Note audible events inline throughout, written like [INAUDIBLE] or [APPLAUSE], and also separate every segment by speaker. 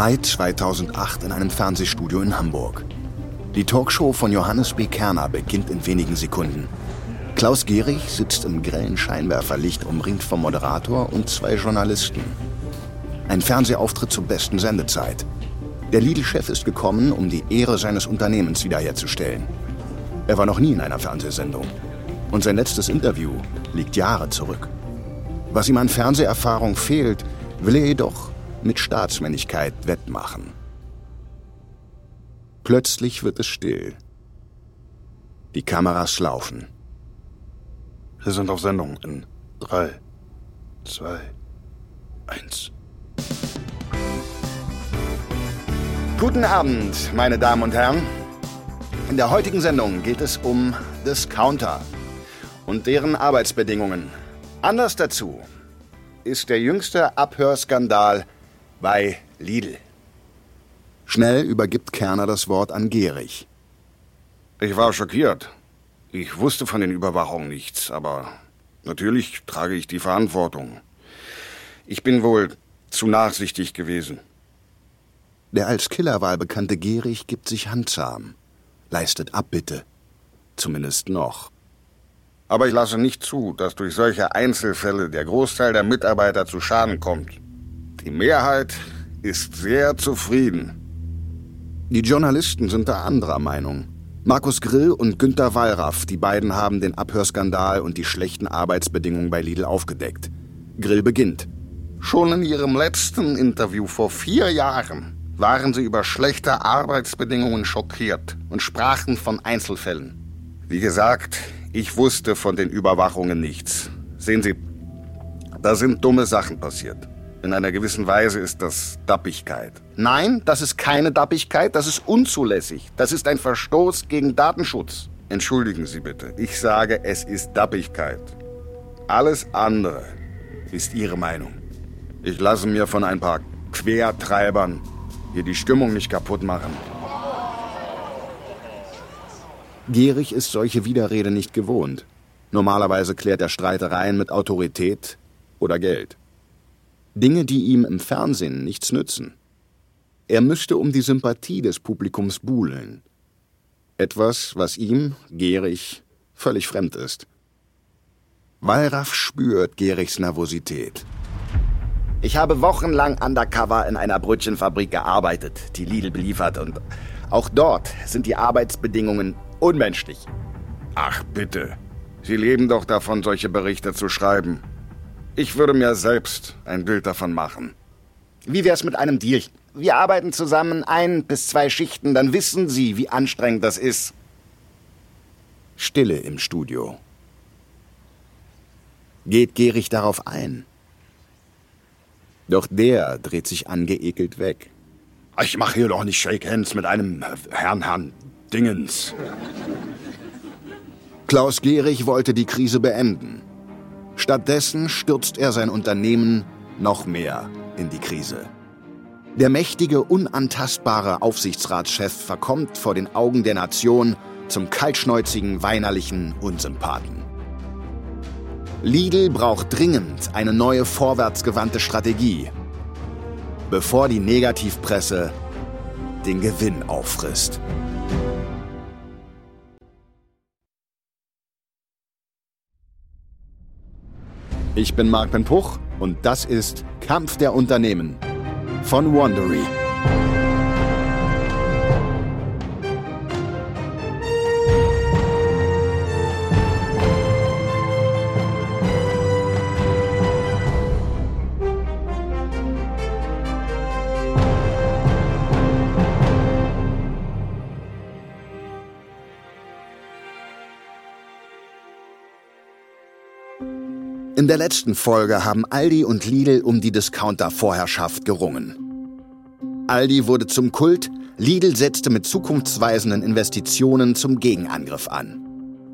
Speaker 1: Mai 2008 in einem Fernsehstudio in Hamburg. Die Talkshow von Johannes B. Kerner beginnt in wenigen Sekunden. Klaus Gehrig sitzt im grellen Scheinwerferlicht umringt vom Moderator und zwei Journalisten. Ein Fernsehauftritt zur besten Sendezeit. Der Lidl-Chef ist gekommen, um die Ehre seines Unternehmens wiederherzustellen. Er war noch nie in einer Fernsehsendung. Und sein letztes Interview liegt Jahre zurück. Was ihm an Fernseherfahrung fehlt, will er jedoch mit Staatsmännlichkeit wettmachen. Plötzlich wird es still. Die Kameras laufen.
Speaker 2: Wir sind auf Sendung in drei, zwei, eins.
Speaker 1: Guten Abend, meine Damen und Herren. In der heutigen Sendung geht es um Discounter und deren Arbeitsbedingungen. Anders dazu ist der jüngste Abhörskandal bei Lidl. Schnell übergibt Kerner das Wort an Gehrig.
Speaker 2: Ich war schockiert. Ich wusste von den Überwachungen nichts, aber natürlich trage ich die Verantwortung. Ich bin wohl zu nachsichtig gewesen.
Speaker 1: Der als Killerwahl bekannte Gehrig gibt sich handsam, leistet Abbitte. Zumindest noch.
Speaker 2: Aber ich lasse nicht zu, dass durch solche Einzelfälle der Großteil der Mitarbeiter zu Schaden kommt. Die Mehrheit ist sehr zufrieden.
Speaker 1: Die Journalisten sind da anderer Meinung. Markus Grill und Günter Wallraff, die beiden haben den Abhörskandal und die schlechten Arbeitsbedingungen bei Lidl aufgedeckt. Grill beginnt.
Speaker 2: Schon in ihrem letzten Interview vor vier Jahren waren sie über schlechte Arbeitsbedingungen schockiert und sprachen von Einzelfällen. Wie gesagt, ich wusste von den Überwachungen nichts. Sehen Sie, da sind dumme Sachen passiert. In einer gewissen Weise ist das Dappigkeit.
Speaker 1: Nein, das ist keine Dappigkeit, das ist unzulässig. Das ist ein Verstoß gegen Datenschutz.
Speaker 2: Entschuldigen Sie bitte, ich sage, es ist Dappigkeit. Alles andere ist Ihre Meinung. Ich lasse mir von ein paar Quertreibern hier die Stimmung nicht kaputt machen.
Speaker 1: Gierig ist solche Widerrede nicht gewohnt. Normalerweise klärt er Streitereien mit Autorität oder Geld. Dinge, die ihm im Fernsehen nichts nützen. Er müsste um die Sympathie des Publikums buhlen. Etwas, was ihm, Gehrig, völlig fremd ist. Wallraff spürt Gerichs Nervosität.
Speaker 3: Ich habe wochenlang undercover in einer Brötchenfabrik gearbeitet, die Lidl beliefert und auch dort sind die Arbeitsbedingungen unmenschlich.
Speaker 2: Ach bitte, Sie leben doch davon, solche Berichte zu schreiben. Ich würde mir selbst ein Bild davon machen.
Speaker 3: Wie wär's mit einem Deal? Wir arbeiten zusammen ein bis zwei Schichten, dann wissen Sie, wie anstrengend das ist.
Speaker 1: Stille im Studio. Geht Gehrig darauf ein? Doch der dreht sich angeekelt weg.
Speaker 2: Ich mache hier doch nicht Shake Hands mit einem Herrn Herrn Dingens.
Speaker 1: Klaus Gehrig wollte die Krise beenden. Stattdessen stürzt er sein Unternehmen noch mehr in die Krise. Der mächtige, unantastbare Aufsichtsratschef verkommt vor den Augen der Nation zum kaltschnäuzigen, weinerlichen Unsympathen. Lidl braucht dringend eine neue vorwärtsgewandte Strategie, bevor die Negativpresse den Gewinn auffrisst. Ich bin Marc Ben Puch und das ist Kampf der Unternehmen von Wandery. Der letzten Folge haben Aldi und Lidl um die Discounter-Vorherrschaft gerungen. Aldi wurde zum Kult, Lidl setzte mit zukunftsweisenden Investitionen zum Gegenangriff an.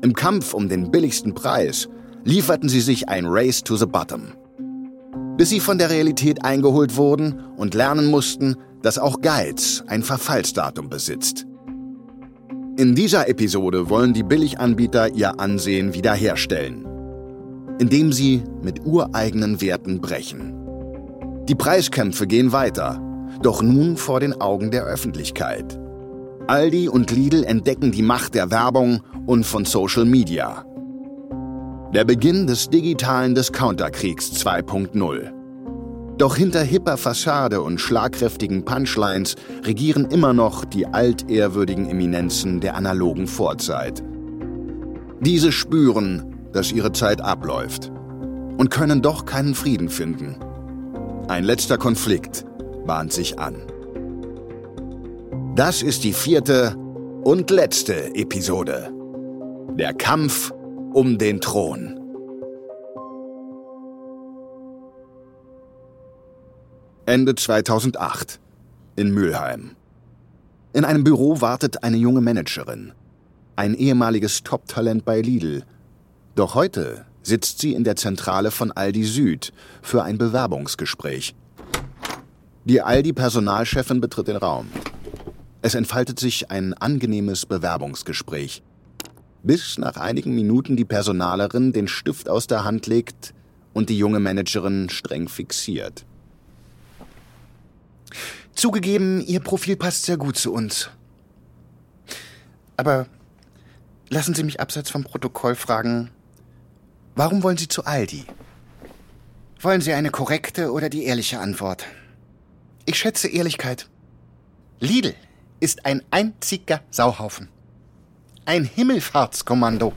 Speaker 1: Im Kampf um den billigsten Preis lieferten sie sich ein Race to the Bottom. Bis sie von der Realität eingeholt wurden und lernen mussten, dass auch Geiz ein Verfallsdatum besitzt. In dieser Episode wollen die Billiganbieter ihr Ansehen wiederherstellen indem sie mit ureigenen Werten brechen. Die Preiskämpfe gehen weiter Doch nun vor den Augen der Öffentlichkeit. Aldi und Lidl entdecken die Macht der Werbung und von Social Media. Der Beginn des digitalen Discounterkriegs 2.0. Doch hinter hipper Fassade und schlagkräftigen Punchlines regieren immer noch die altehrwürdigen Eminenzen der analogen Vorzeit. Diese spüren, dass ihre Zeit abläuft und können doch keinen Frieden finden. Ein letzter Konflikt bahnt sich an. Das ist die vierte und letzte Episode. Der Kampf um den Thron. Ende 2008 in Mülheim. In einem Büro wartet eine junge Managerin, ein ehemaliges Top-Talent bei Lidl. Doch heute sitzt sie in der Zentrale von Aldi Süd für ein Bewerbungsgespräch. Die Aldi-Personalchefin betritt den Raum. Es entfaltet sich ein angenehmes Bewerbungsgespräch. Bis nach einigen Minuten die Personalerin den Stift aus der Hand legt und die junge Managerin streng fixiert.
Speaker 3: Zugegeben, Ihr Profil passt sehr gut zu uns. Aber lassen Sie mich abseits vom Protokoll fragen, warum wollen Sie zu Aldi? Wollen Sie eine korrekte oder die ehrliche Antwort? Ich schätze Ehrlichkeit. Lidl ist ein einziger Sauhaufen. Ein Himmelfahrtskommando.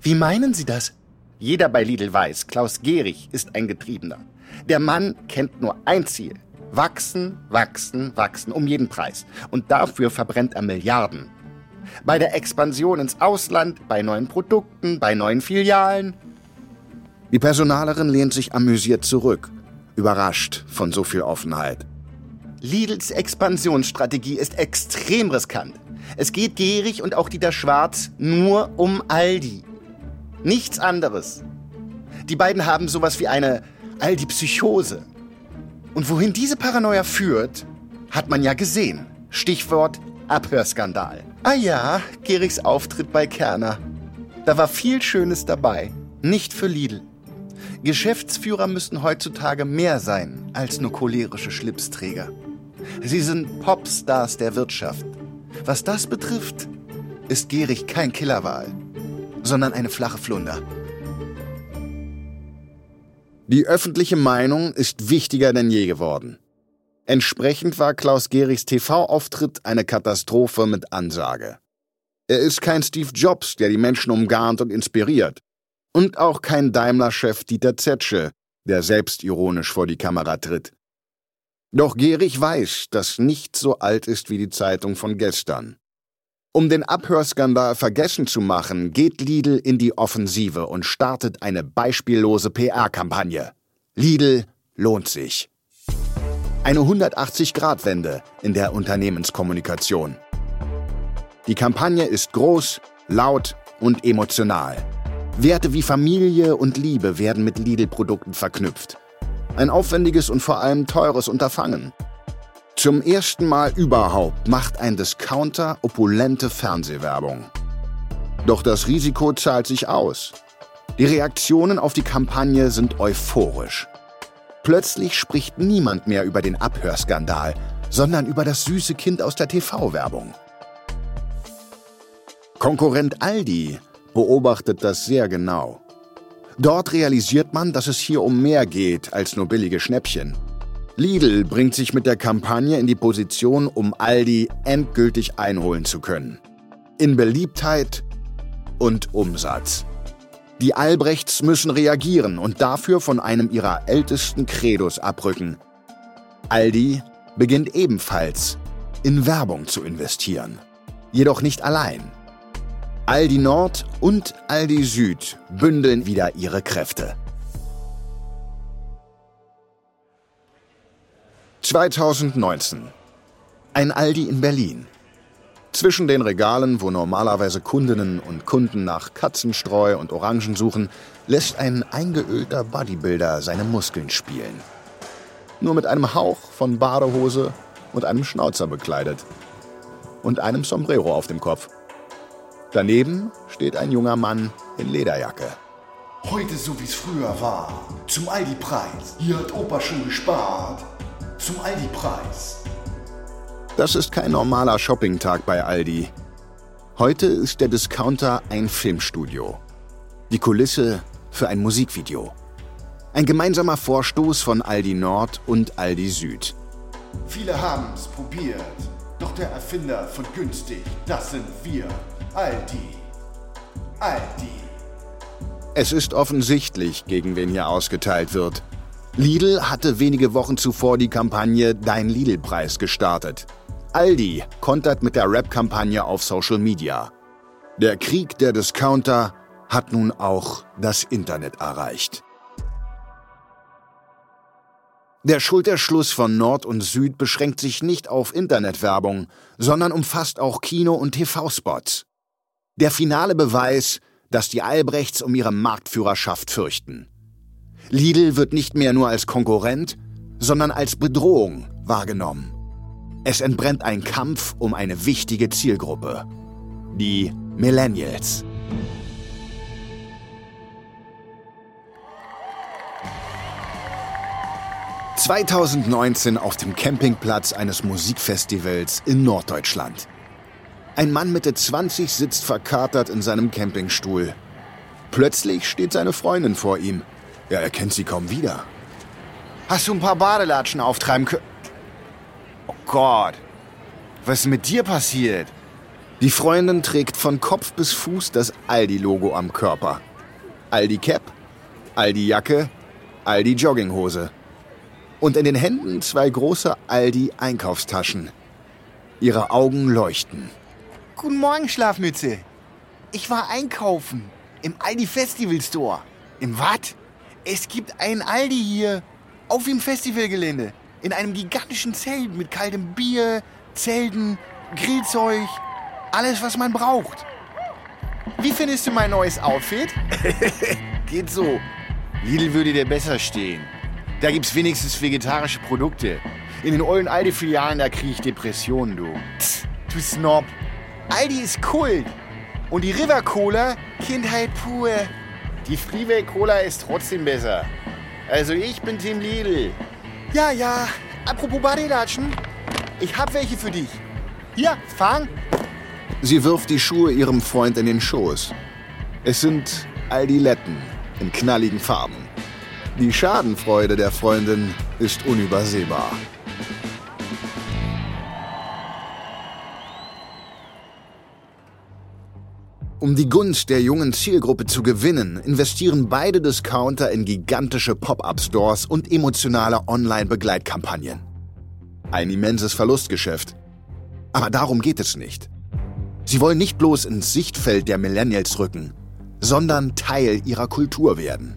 Speaker 3: Wie meinen Sie das? Jeder bei Lidl weiß, Klaus Gehrig ist ein Getriebener. Der Mann kennt nur ein Ziel, Wachsen, wachsen, wachsen, um jeden Preis. Und dafür verbrennt er Milliarden. Bei der Expansion ins Ausland, bei neuen Produkten, bei neuen Filialen.
Speaker 1: Die Personalerin lehnt sich amüsiert zurück, überrascht von so viel Offenheit.
Speaker 3: Lidls Expansionsstrategie ist extrem riskant. Es geht Gehrig und auch Dieter Schwarz nur um Aldi. Nichts anderes. Die beiden haben sowas wie eine Aldi-Psychose. Und wohin diese Paranoia führt, hat man ja gesehen. Stichwort Abhörskandal. Ah ja, Gerichs Auftritt bei Kerner. Da war viel Schönes dabei. Nicht für Lidl. Geschäftsführer müssen heutzutage mehr sein als nur cholerische Schlipsträger. Sie sind Popstars der Wirtschaft. Was das betrifft, ist Gehrig kein Killerwahl, sondern eine flache Flunder.
Speaker 1: Die öffentliche Meinung ist wichtiger denn je geworden. Entsprechend war Klaus Gerichs TV-Auftritt eine Katastrophe mit Ansage. Er ist kein Steve Jobs, der die Menschen umgarnt und inspiriert. Und auch kein Daimler-Chef Dieter Zetsche, der selbstironisch vor die Kamera tritt. Doch Gehrig weiß, dass nichts so alt ist wie die Zeitung von gestern. Um den Abhörskandal vergessen zu machen, geht Lidl in die Offensive und startet eine beispiellose PR-Kampagne. Lidl lohnt sich. Eine 180-Grad-Wende in der Unternehmenskommunikation. Die Kampagne ist groß, laut und emotional. Werte wie Familie und Liebe werden mit Lidl-Produkten verknüpft. Ein aufwendiges und vor allem teures Unterfangen. Zum ersten Mal überhaupt macht ein Discounter opulente Fernsehwerbung. Doch das Risiko zahlt sich aus. Die Reaktionen auf die Kampagne sind euphorisch. Plötzlich spricht niemand mehr über den Abhörskandal, sondern über das süße Kind aus der TV-Werbung. Konkurrent Aldi beobachtet das sehr genau. Dort realisiert man, dass es hier um mehr geht als nur billige Schnäppchen. Lidl bringt sich mit der Kampagne in die Position, um Aldi endgültig einholen zu können. In Beliebtheit und Umsatz. Die Albrechts müssen reagieren und dafür von einem ihrer ältesten Credos abrücken. Aldi beginnt ebenfalls in Werbung zu investieren. Jedoch nicht allein. Aldi Nord und Aldi Süd bündeln wieder ihre Kräfte. 2019. Ein Aldi in Berlin. Zwischen den Regalen, wo normalerweise Kundinnen und Kunden nach Katzenstreu und Orangen suchen, lässt ein eingeölter Bodybuilder seine Muskeln spielen. Nur mit einem Hauch von Badehose und einem Schnauzer bekleidet. Und einem Sombrero auf dem Kopf. Daneben steht ein junger Mann in Lederjacke.
Speaker 4: Heute so wie es früher war. Zum Aldi-Preis. Hier hat Opa schon gespart.
Speaker 1: zum Aldi-Preis. Das ist kein normaler Shoppingtag bei Aldi. Heute ist der Discounter ein Filmstudio. Die Kulisse für ein Musikvideo. Ein gemeinsamer Vorstoß von Aldi Nord und Aldi Süd. Viele haben es probiert, doch der Erfinder von günstig, das sind wir. Aldi. Aldi. Es ist offensichtlich, gegen wen hier ausgeteilt wird. Lidl hatte wenige Wochen zuvor die Kampagne Dein Lidl-Preis gestartet. Aldi kontert mit der Rap-Kampagne auf Social Media. Der Krieg der Discounter hat nun auch das Internet erreicht. Der Schulterschluss von Nord und Süd beschränkt sich nicht auf Internetwerbung, sondern umfasst auch Kino- und TV-Spots. Der finale Beweis, dass die Albrechts um ihre Marktführerschaft fürchten. Lidl wird nicht mehr nur als Konkurrent, sondern als Bedrohung wahrgenommen. Es entbrennt ein Kampf um eine wichtige Zielgruppe. Die Millennials. ...2019 auf dem Campingplatz eines Musikfestivals in Norddeutschland. Ein Mann Mitte 20 sitzt verkatert in seinem Campingstuhl. Plötzlich steht seine Freundin vor ihm. Er erkennt sie kaum wieder.
Speaker 3: Hast du ein paar Badelatschen auftreiben können? Oh Gott, was ist mit dir passiert?
Speaker 1: Die Freundin trägt von Kopf bis Fuß das Aldi-Logo am Körper. Aldi-Cap, Aldi-Jacke, Aldi-Jogginghose. Und in den Händen zwei große Aldi-Einkaufstaschen. Ihre Augen leuchten.
Speaker 3: Guten Morgen, Schlafmütze. Ich war einkaufen im Aldi Festival Store. Im was? Es gibt einen Aldi hier auf dem Festivalgelände. In einem gigantischen Zelt mit kaltem Bier, Zelten, Grillzeug. Alles, was man braucht. Wie findest du mein neues Outfit? [LAUGHS]
Speaker 4: Geht so. Lidl würde dir besser stehen. Da gibt's wenigstens vegetarische Produkte. In den ollen Aldi-Filialen, da krieg ich Depressionen, du.
Speaker 3: Tss, du Snob. Aldi ist Kult. Und die River Cola, Kindheit pur.
Speaker 4: Die Freeway Cola ist trotzdem besser. Also ich bin Team Lidl.
Speaker 3: Ja, ja. Apropos Badelatschen. Ich hab welche für dich. Hier, fang.
Speaker 1: Sie wirft die Schuhe ihrem Freund in den Schoß. Es sind Aldiletten in knalligen Farben. Die Schadenfreude der Freundin ist unübersehbar. Um die Gunst der jungen Zielgruppe zu gewinnen, investieren beide Discounter in gigantische Pop-up-Stores und emotionale Online-Begleitkampagnen. Ein immenses Verlustgeschäft. Aber darum geht es nicht. Sie wollen nicht bloß ins Sichtfeld der Millennials rücken, sondern Teil ihrer Kultur werden.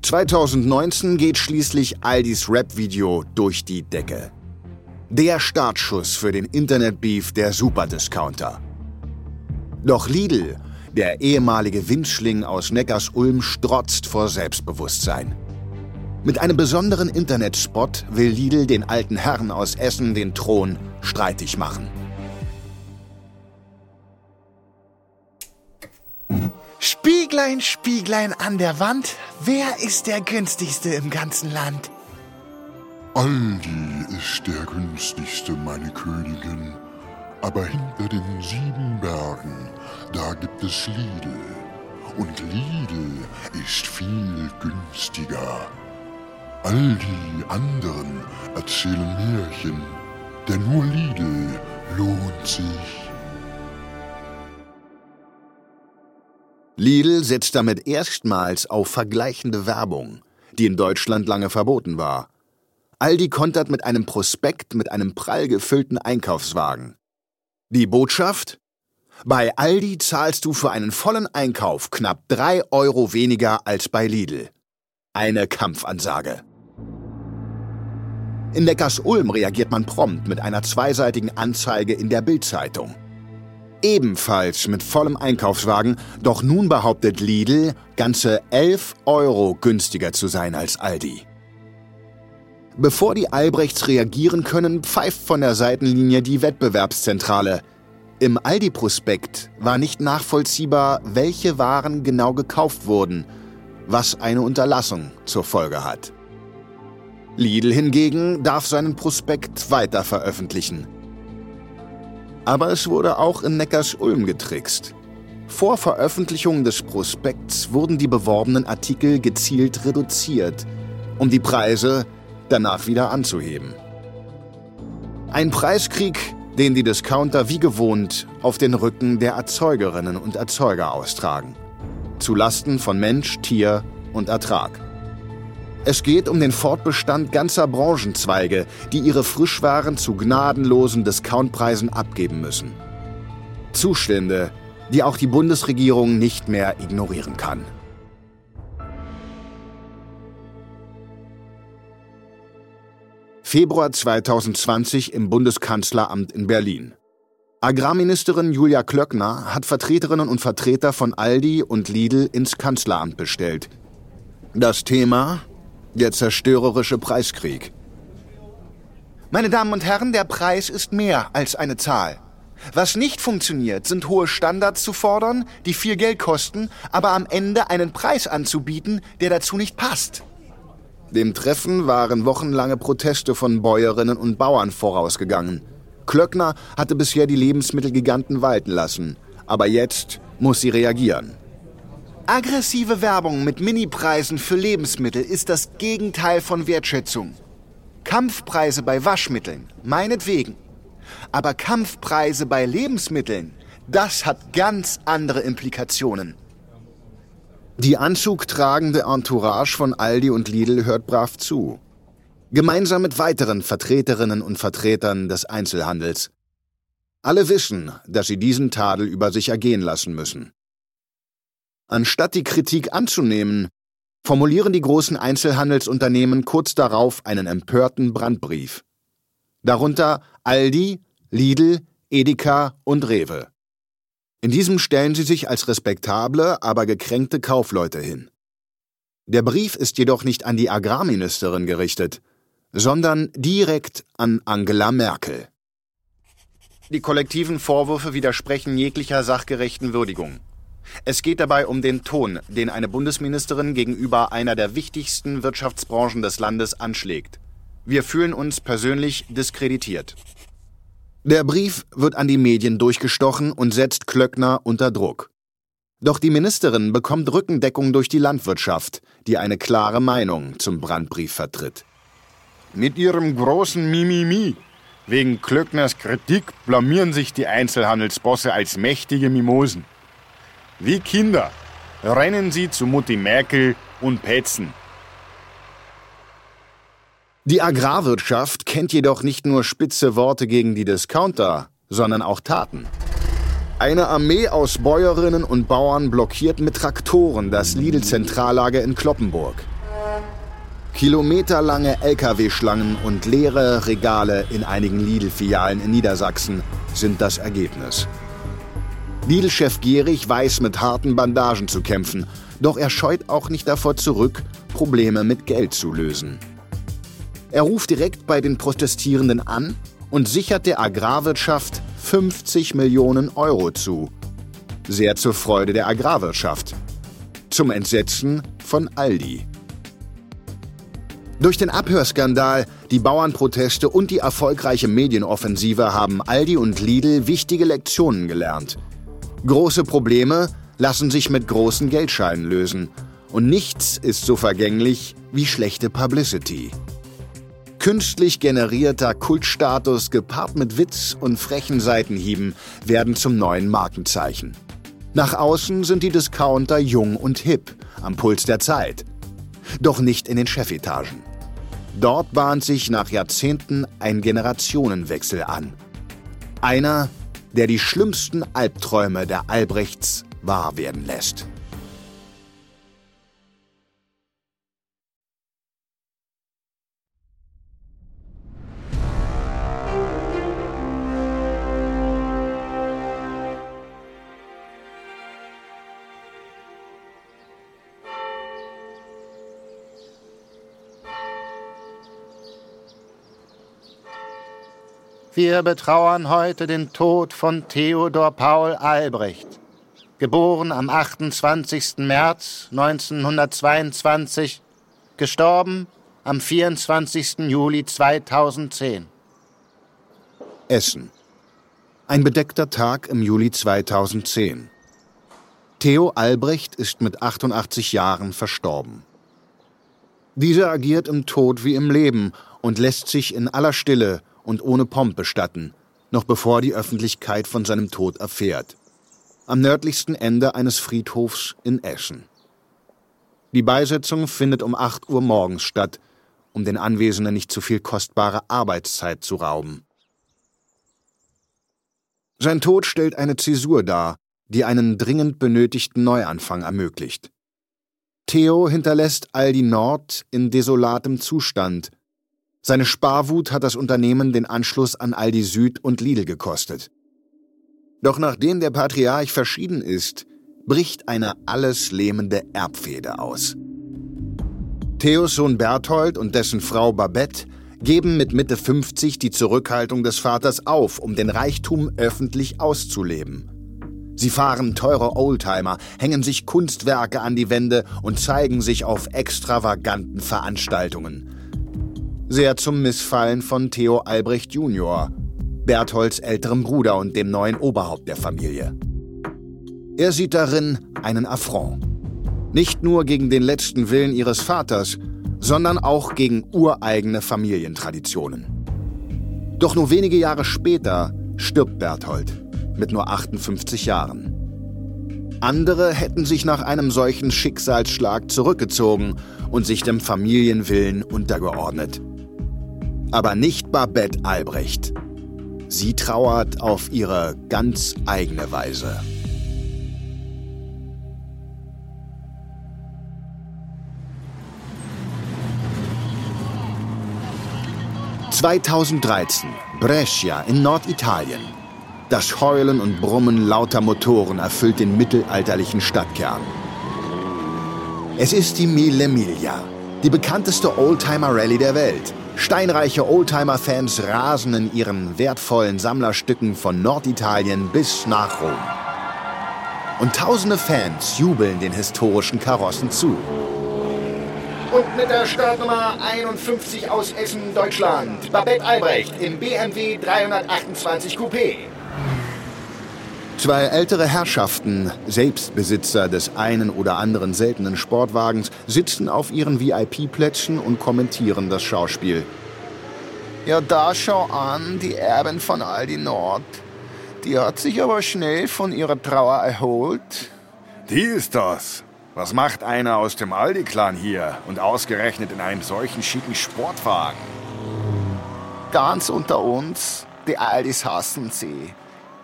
Speaker 1: 2019 geht schließlich Aldis Rap-Video durch die Decke. Der Startschuss für den Internet-Beef der Superdiscounter. Doch Lidl, der ehemalige Windschling aus Neckars-Ulm, strotzt vor Selbstbewusstsein. Mit einem besonderen Internetspot will Lidl den alten Herren aus Essen den Thron streitig machen.
Speaker 3: Spieglein, Spieglein an der Wand, wer ist der günstigste im ganzen Land?
Speaker 5: Aldi ist der günstigste, meine Königin. Aber hinter den sieben Bergen, da gibt es Lidl. Und Lidl ist viel günstiger. All die anderen erzählen Märchen, denn nur Lidl lohnt sich.
Speaker 1: Lidl setzt damit erstmals auf vergleichende Werbung, die in Deutschland lange verboten war. Aldi kontert mit einem Prospekt mit einem prall gefüllten Einkaufswagen. Die Botschaft? Bei Aldi zahlst du für einen vollen Einkauf knapp drei Euro weniger als bei Lidl. Eine Kampfansage. In Neckars-Ulm reagiert man prompt mit einer zweiseitigen Anzeige in der Bildzeitung. Ebenfalls mit vollem Einkaufswagen, doch nun behauptet Lidl, ganze 11 Euro günstiger zu sein als Aldi. Bevor die Albrechts reagieren können, pfeift von der Seitenlinie die Wettbewerbszentrale. Im Aldi-Prospekt war nicht nachvollziehbar, welche Waren genau gekauft wurden, was eine Unterlassung zur Folge hat. Lidl hingegen darf seinen Prospekt weiter veröffentlichen. Aber es wurde auch in Neckars-Ulm getrickst. Vor Veröffentlichung des Prospekts wurden die beworbenen Artikel gezielt reduziert, um die Preise danach wieder anzuheben. Ein Preiskrieg, den die Discounter wie gewohnt auf den Rücken der Erzeugerinnen und Erzeuger austragen. Zu Lasten von Mensch, Tier und Ertrag. Es geht um den Fortbestand ganzer Branchenzweige, die ihre Frischwaren zu gnadenlosen Discountpreisen abgeben müssen. Zustände, die auch die Bundesregierung nicht mehr ignorieren kann. Februar 2020 im Bundeskanzleramt in Berlin. Agrarministerin Julia Klöckner hat Vertreterinnen und Vertreter von Aldi und Lidl ins Kanzleramt bestellt. Das Thema der zerstörerische Preiskrieg.
Speaker 3: Meine Damen und Herren, der Preis ist mehr als eine Zahl. Was nicht funktioniert, sind hohe Standards zu fordern, die viel Geld kosten, aber am Ende einen Preis anzubieten, der dazu nicht passt.
Speaker 1: Dem Treffen waren wochenlange Proteste von Bäuerinnen und Bauern vorausgegangen. Klöckner hatte bisher die Lebensmittelgiganten walten lassen, aber jetzt muss sie reagieren.
Speaker 3: Aggressive Werbung mit Minipreisen für Lebensmittel ist das Gegenteil von Wertschätzung. Kampfpreise bei Waschmitteln, meinetwegen. Aber Kampfpreise bei Lebensmitteln, das hat ganz andere Implikationen.
Speaker 1: Die anzugtragende Entourage von Aldi und Lidl hört brav zu. Gemeinsam mit weiteren Vertreterinnen und Vertretern des Einzelhandels. Alle wissen, dass sie diesen Tadel über sich ergehen lassen müssen. Anstatt die Kritik anzunehmen, formulieren die großen Einzelhandelsunternehmen kurz darauf einen empörten Brandbrief. Darunter Aldi, Lidl, Edeka und Rewe. In diesem stellen sie sich als respektable, aber gekränkte Kaufleute hin. Der Brief ist jedoch nicht an die Agrarministerin gerichtet, sondern direkt an Angela Merkel.
Speaker 3: Die kollektiven Vorwürfe widersprechen jeglicher sachgerechten Würdigung. Es geht dabei um den Ton, den eine Bundesministerin gegenüber einer der wichtigsten Wirtschaftsbranchen des Landes anschlägt. Wir fühlen uns persönlich diskreditiert.
Speaker 1: Der Brief wird an die Medien durchgestochen und setzt Klöckner unter Druck. Doch die Ministerin bekommt Rückendeckung durch die Landwirtschaft, die eine klare Meinung zum Brandbrief vertritt.
Speaker 4: Mit ihrem großen Mimimi wegen Klöckners Kritik blamieren sich die Einzelhandelsbosse als mächtige Mimosen. Wie Kinder rennen sie zu Mutti Merkel und petzen.
Speaker 1: Die Agrarwirtschaft kennt jedoch nicht nur spitze Worte gegen die Discounter, sondern auch Taten. Eine Armee aus Bäuerinnen und Bauern blockiert mit Traktoren das Lidl-Zentrallager in Kloppenburg. Kilometerlange Lkw-Schlangen und leere Regale in einigen Lidl-Filialen in Niedersachsen sind das Ergebnis. Lidl-Chef Gierig weiß mit harten Bandagen zu kämpfen, doch er scheut auch nicht davor zurück, Probleme mit Geld zu lösen. Er ruft direkt bei den Protestierenden an und sichert der Agrarwirtschaft 50 Millionen Euro zu. Sehr zur Freude der Agrarwirtschaft. Zum Entsetzen von Aldi. Durch den Abhörskandal, die Bauernproteste und die erfolgreiche Medienoffensive haben Aldi und Lidl wichtige Lektionen gelernt. Große Probleme lassen sich mit großen Geldscheinen lösen. Und nichts ist so vergänglich wie schlechte Publicity. Künstlich generierter Kultstatus gepaart mit Witz und frechen Seitenhieben werden zum neuen Markenzeichen. Nach außen sind die Discounter jung und hip, am Puls der Zeit. Doch nicht in den Chefetagen. Dort bahnt sich nach Jahrzehnten ein Generationenwechsel an. Einer, der die schlimmsten Albträume der Albrechts wahr werden lässt.
Speaker 3: Wir betrauern heute den Tod von Theodor Paul Albrecht, geboren am 28. März 1922, gestorben am 24. Juli 2010.
Speaker 1: Essen. Ein bedeckter Tag im Juli 2010. Theo Albrecht ist mit 88 Jahren verstorben. Dieser agiert im Tod wie im Leben und lässt sich in aller Stille und ohne Pomp bestatten, noch bevor die Öffentlichkeit von seinem Tod erfährt. Am nördlichsten Ende eines Friedhofs in Eschen. Die Beisetzung findet um 8 Uhr morgens statt, um den Anwesenden nicht zu viel kostbare Arbeitszeit zu rauben. Sein Tod stellt eine Zäsur dar, die einen dringend benötigten Neuanfang ermöglicht. Theo hinterlässt Aldi Nord in desolatem Zustand. Seine Sparwut hat das Unternehmen den Anschluss an Aldi Süd und Lidl gekostet. Doch nachdem der Patriarch verschieden ist, bricht eine alles lähmende Erbfehde aus. Theos Sohn Berthold und dessen Frau Babette geben mit Mitte 50 die Zurückhaltung des Vaters auf, um den Reichtum öffentlich auszuleben. Sie fahren teure Oldtimer, hängen sich Kunstwerke an die Wände und zeigen sich auf extravaganten Veranstaltungen. Sehr zum Missfallen von Theo Albrecht Junior, Bertholds älterem Bruder und dem neuen Oberhaupt der Familie. Er sieht darin einen Affront. Nicht nur gegen den letzten Willen ihres Vaters, sondern auch gegen ureigene Familientraditionen. Doch nur wenige Jahre später stirbt Berthold mit nur 58 Jahren. Andere hätten sich nach einem solchen Schicksalsschlag zurückgezogen und sich dem Familienwillen untergeordnet. Aber nicht Babette Albrecht. Sie trauert auf ihre ganz eigene Weise. 2013, Brescia in Norditalien. Das Heulen und Brummen lauter Motoren erfüllt den mittelalterlichen Stadtkern. Es ist die Mille Miglia, die bekannteste Oldtimer-Rallye der Welt. Steinreiche Oldtimer-Fans rasen in ihren wertvollen Sammlerstücken von Norditalien bis nach Rom. Und tausende Fans jubeln den historischen Karossen zu.
Speaker 3: Und mit der Startnummer 51 aus Essen, Deutschland, Babette Albrecht im BMW 328 Coupé.
Speaker 1: Zwei ältere Herrschaften, Selbstbesitzer des einen oder anderen seltenen Sportwagens, sitzen auf ihren VIP-Plätzen und kommentieren das Schauspiel.
Speaker 3: Ja, da schau an, die Erbin von Aldi Nord. Die hat sich aber schnell von ihrer Trauer erholt.
Speaker 4: Die ist das. Was macht einer aus dem Aldi-Clan hier und ausgerechnet in einem solchen schicken Sportwagen?
Speaker 3: Ganz unter uns, die Aldis hassen sie.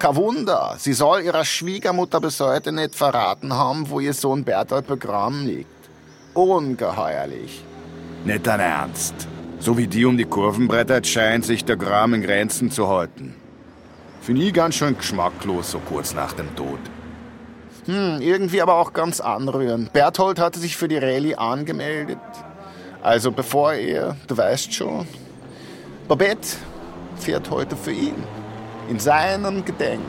Speaker 3: Kein Wunder, sie soll ihrer Schwiegermutter bis heute nicht verraten haben, wo ihr Sohn Bertolt begraben liegt. Ungeheuerlich.
Speaker 4: Nicht dein Ernst. So wie die um die Kurven brettert, scheint sich der Gram in Grenzen zu halten. Finde ich ganz schön geschmacklos, so kurz nach dem Tod.
Speaker 3: Hm, irgendwie aber auch ganz anrührend. Berthold hatte sich für die Rallye angemeldet. Also bevor er, du weißt schon, Babette fährt heute für ihn. In seinem Gedenken.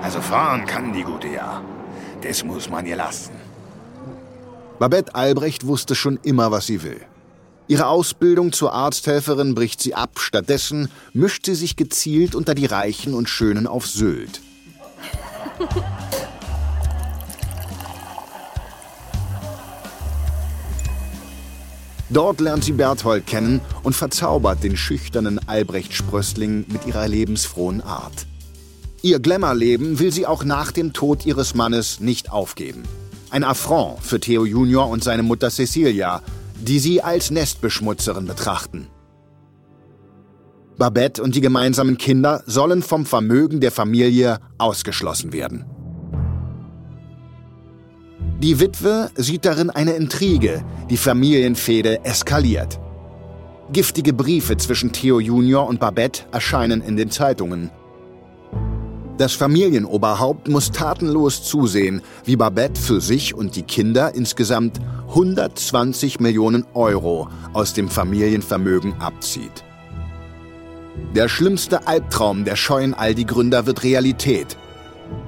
Speaker 4: Also fahren kann die gute ja. Das muss man ihr lassen.
Speaker 1: Babette Albrecht wusste schon immer, was sie will. Ihre Ausbildung zur Arzthelferin bricht sie ab. Stattdessen mischt sie sich gezielt unter die Reichen und Schönen auf Sylt. [LAUGHS] Dort lernt sie Berthold kennen und verzaubert den schüchternen Albrecht-Sprössling mit ihrer lebensfrohen Art. Ihr Glamour-Leben will sie auch nach dem Tod ihres Mannes nicht aufgeben. Ein Affront für Theo Junior und seine Mutter Cecilia, die sie als Nestbeschmutzerin betrachten. Babette und die gemeinsamen Kinder sollen vom Vermögen der Familie ausgeschlossen werden. Die Witwe sieht darin eine Intrige, die Familienfehde eskaliert. Giftige Briefe zwischen Theo Junior und Babette erscheinen in den Zeitungen. Das Familienoberhaupt muss tatenlos zusehen, wie Babette für sich und die Kinder insgesamt 120 Millionen Euro aus dem Familienvermögen abzieht. Der schlimmste Albtraum der scheuen Aldi-Gründer wird Realität.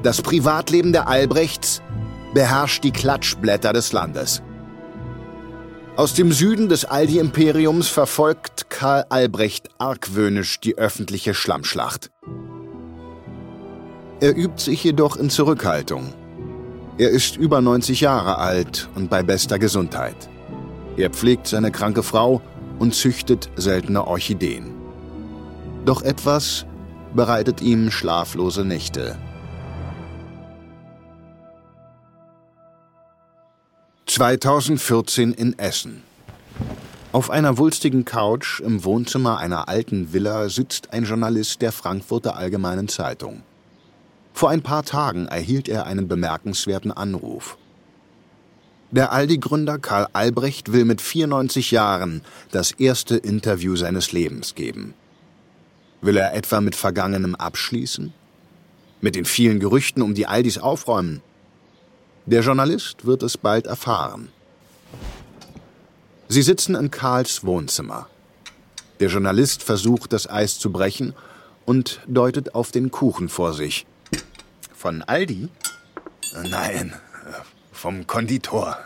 Speaker 1: Das Privatleben der Albrechts beherrscht die Klatschblätter des Landes. Aus dem Süden des Aldi-Imperiums verfolgt Karl Albrecht argwöhnisch die öffentliche Schlammschlacht. Er übt sich jedoch in Zurückhaltung. Er ist über 90 Jahre alt und bei bester Gesundheit. Er pflegt seine kranke Frau und züchtet seltene Orchideen. Doch etwas bereitet ihm schlaflose Nächte. 2014 in Essen. Auf einer wulstigen Couch im Wohnzimmer einer alten Villa sitzt ein Journalist der Frankfurter Allgemeinen Zeitung. Vor ein paar Tagen erhielt er einen bemerkenswerten Anruf. Der Aldi-Gründer Karl Albrecht will mit 94 Jahren das erste Interview seines Lebens geben. Will er etwa mit Vergangenem abschließen? Mit den vielen Gerüchten um die Aldis aufräumen? Der Journalist wird es bald erfahren. Sie sitzen in Karls Wohnzimmer. Der Journalist versucht, das Eis zu brechen und deutet auf den Kuchen vor sich.
Speaker 3: Von Aldi?
Speaker 1: Nein, vom Konditor.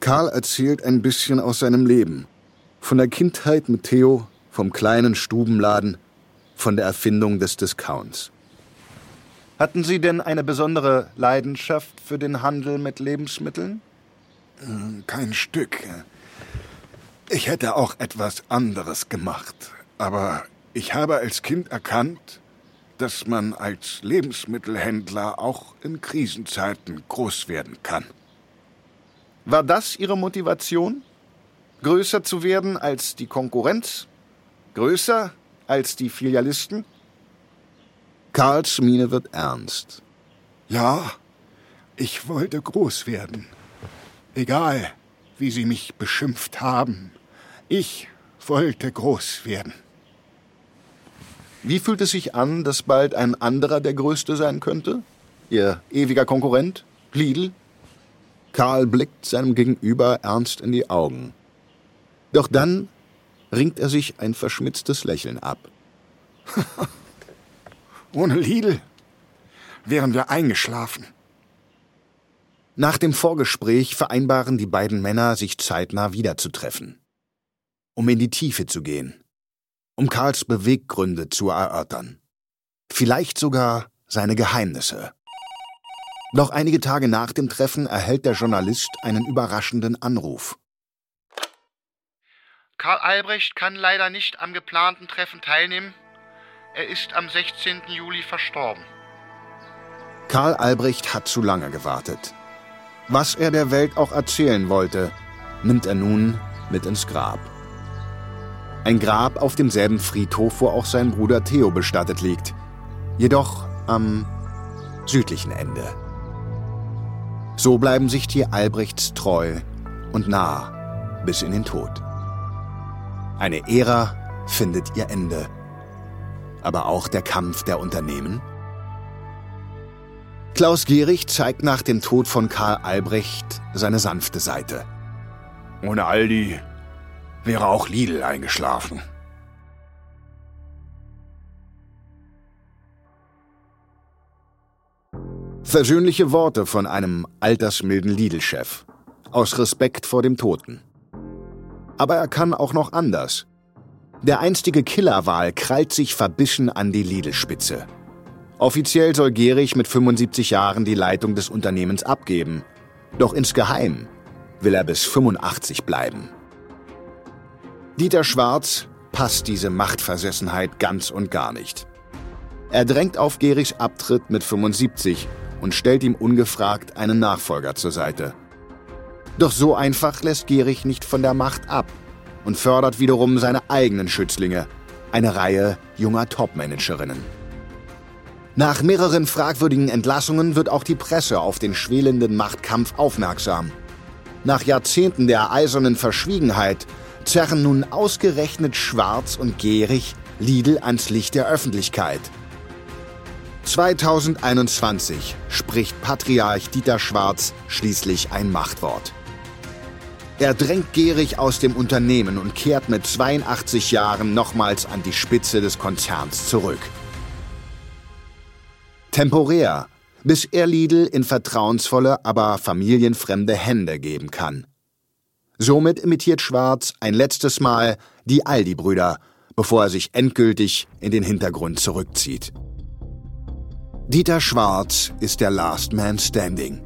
Speaker 1: Karl erzählt ein bisschen aus seinem Leben. Von der Kindheit mit Theo, vom kleinen Stubenladen, von der Erfindung des Discounts. Hatten Sie denn eine besondere Leidenschaft für den Handel mit Lebensmitteln?
Speaker 4: Hm, kein Stück. Ich hätte auch etwas anderes gemacht. Aber ich habe als Kind erkannt, dass man als Lebensmittelhändler auch in Krisenzeiten groß werden kann.
Speaker 1: War das Ihre Motivation? Größer zu werden als die Konkurrenz? Größer als die Filialisten? Karls Miene wird ernst.
Speaker 4: Ja, ich wollte groß werden. Egal, wie Sie mich beschimpft haben. Ich wollte groß werden.
Speaker 1: Wie fühlt es sich an, dass bald ein anderer der Größte sein könnte? Ihr ewiger Konkurrent? Lidl? Karl blickt seinem Gegenüber ernst in die Augen. Doch dann ringt er sich ein verschmitztes Lächeln ab. [LAUGHS]
Speaker 4: Ohne Lidl wären wir eingeschlafen.
Speaker 1: Nach dem Vorgespräch vereinbaren die beiden Männer, sich zeitnah wiederzutreffen. Um in die Tiefe zu gehen. Um Karls Beweggründe zu erörtern. Vielleicht sogar seine Geheimnisse. Doch einige Tage nach dem Treffen erhält der Journalist einen überraschenden Anruf.
Speaker 3: Karl Albrecht kann leider nicht am geplanten Treffen teilnehmen. Er ist am 16. Juli verstorben.
Speaker 1: Karl Albrecht hat zu lange gewartet. Was er der Welt auch erzählen wollte, nimmt er nun mit ins Grab. Ein Grab auf demselben Friedhof, wo auch sein Bruder Theo bestattet liegt. Jedoch am südlichen Ende. So bleiben sich die Albrechts treu und nah bis in den Tod. Eine Ära findet ihr Ende aber auch der Kampf der Unternehmen? Klaus Gehrig zeigt nach dem Tod von Karl Albrecht seine sanfte Seite.
Speaker 4: Ohne Aldi wäre auch Lidl eingeschlafen.
Speaker 1: Versöhnliche Worte von einem altersmilden Lidl-Chef. Aus Respekt vor dem Toten. Aber er kann auch noch anders. Der einstige Killerwal krallt sich verbissen an die Lidl-Spitze. Offiziell soll Gehrig mit 75 Jahren die Leitung des Unternehmens abgeben. Doch insgeheim will er bis 85 bleiben. Dieter Schwarz passt diese Machtversessenheit ganz und gar nicht. Er drängt auf Gerichs Abtritt mit 75 und stellt ihm ungefragt einen Nachfolger zur Seite. Doch so einfach lässt Gehrig nicht von der Macht ab und fördert wiederum seine eigenen Schützlinge, eine Reihe junger Topmanagerinnen. Nach mehreren fragwürdigen Entlassungen wird auch die Presse auf den schwelenden Machtkampf aufmerksam. Nach Jahrzehnten der eisernen Verschwiegenheit zerren nun ausgerechnet Schwarz und Gehrig Lidl ans Licht der Öffentlichkeit. 2021 spricht Patriarch Dieter Schwarz schließlich ein Machtwort. Er drängt gierig aus dem Unternehmen und kehrt mit 82 Jahren nochmals an die Spitze des Konzerns zurück. Temporär, bis er Lidl in vertrauensvolle, aber familienfremde Hände geben kann. Somit imitiert Schwarz ein letztes Mal die Aldi-Brüder, bevor er sich endgültig in den Hintergrund zurückzieht. Dieter Schwarz ist der Last Man Standing.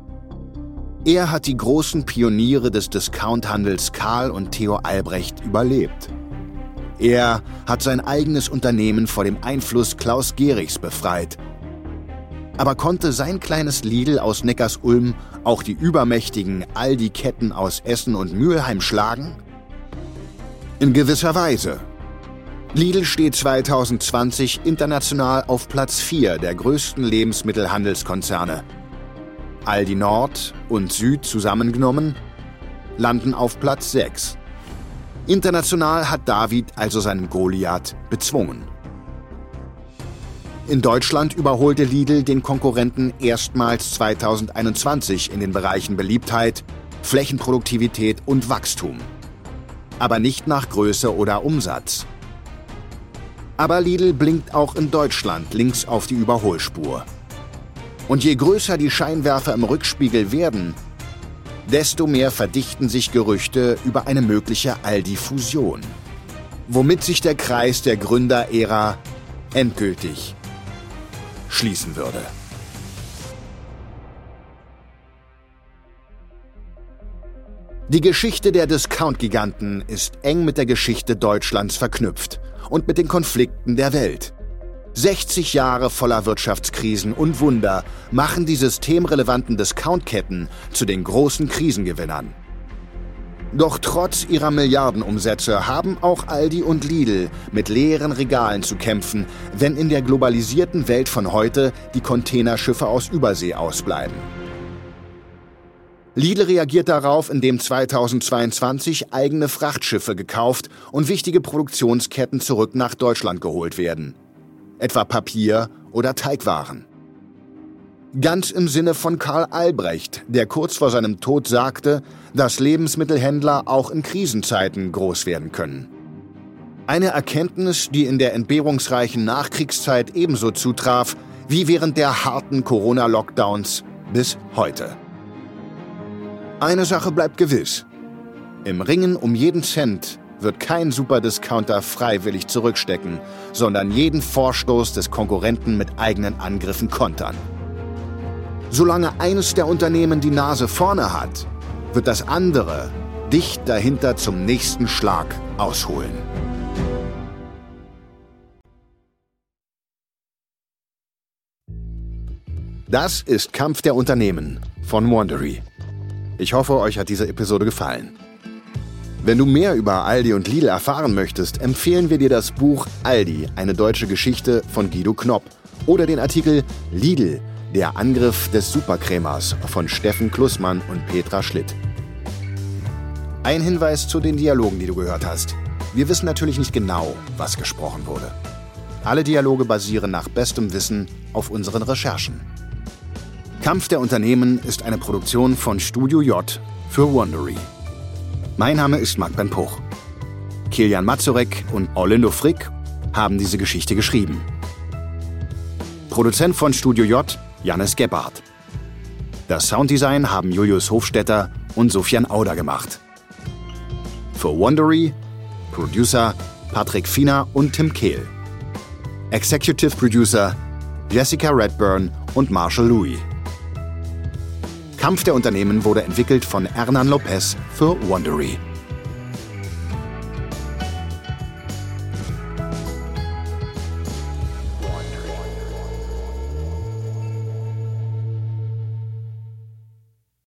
Speaker 1: Er hat die großen Pioniere des Discounthandels Karl und Theo Albrecht überlebt. Er hat sein eigenes Unternehmen vor dem Einfluss Klaus Gerichs befreit. Aber konnte sein kleines Lidl aus Neckars-Ulm auch die übermächtigen Aldi-Ketten aus Essen und Mülheim schlagen? In gewisser Weise. Lidl steht 2020 international auf Platz 4 der größten Lebensmittelhandelskonzerne. Aldi Nord und Süd zusammengenommen landen auf Platz 6. International hat David also seinen Goliath bezwungen. In Deutschland überholte Lidl den Konkurrenten erstmals 2021 in den Bereichen Beliebtheit, Flächenproduktivität und Wachstum. Aber nicht nach Größe oder Umsatz. Aber Lidl blinkt auch in Deutschland links auf die Überholspur. Und je größer die Scheinwerfer im Rückspiegel werden, desto mehr verdichten sich Gerüchte über eine mögliche Aldi-Fusion. Womit sich der Kreis der Gründerära endgültig schließen würde. Die Geschichte der Discount-Giganten ist eng mit der Geschichte Deutschlands verknüpft und mit den Konflikten der Welt. 60 Jahre voller Wirtschaftskrisen und Wunder machen die systemrelevanten Discountketten zu den großen Krisengewinnern. Doch trotz ihrer Milliardenumsätze haben auch Aldi und Lidl mit leeren Regalen zu kämpfen, wenn in der globalisierten Welt von heute die Containerschiffe aus Übersee ausbleiben. Lidl reagiert darauf, indem 2022 eigene Frachtschiffe gekauft und wichtige Produktionsketten zurück nach Deutschland geholt werden. Etwa Papier oder Teigwaren. Ganz im Sinne von Karl Albrecht, der kurz vor seinem Tod sagte, dass Lebensmittelhändler auch in Krisenzeiten groß werden können. Eine Erkenntnis, die in der entbehrungsreichen Nachkriegszeit ebenso zutraf wie während der harten Corona-Lockdowns bis heute. Eine Sache bleibt gewiss. Im Ringen um jeden Cent wird kein Superdiscounter freiwillig zurückstecken, sondern jeden Vorstoß des Konkurrenten mit eigenen Angriffen kontern. Solange eines der Unternehmen die Nase vorne hat, wird das andere dicht dahinter zum nächsten Schlag ausholen. Das ist Kampf der Unternehmen von Wandery. Ich hoffe, euch hat diese Episode gefallen. Wenn du mehr über Aldi und Lidl erfahren möchtest, empfehlen wir dir das Buch Aldi, eine deutsche Geschichte von Guido Knopp oder den Artikel Lidl, der Angriff des Superkrämers von Steffen Klussmann und Petra Schlitt. Ein Hinweis zu den Dialogen, die du gehört hast. Wir wissen natürlich nicht genau, was gesprochen wurde. Alle Dialoge basieren nach bestem Wissen auf unseren Recherchen. Kampf der Unternehmen ist eine Produktion von Studio J für Wondery. Mein Name ist Marc Ben Puch. Kilian Mazurek und Orlando Frick haben diese Geschichte geschrieben. Produzent von Studio J Jannes Gebhardt. Das Sounddesign haben Julius Hofstetter und Sofian Auder gemacht. Für Wondery Producer Patrick Fiener und Tim Kehl. Executive Producer Jessica Redburn und Marshall Louis. Kampf der Unternehmen wurde entwickelt von Hernan Lopez für Wondery.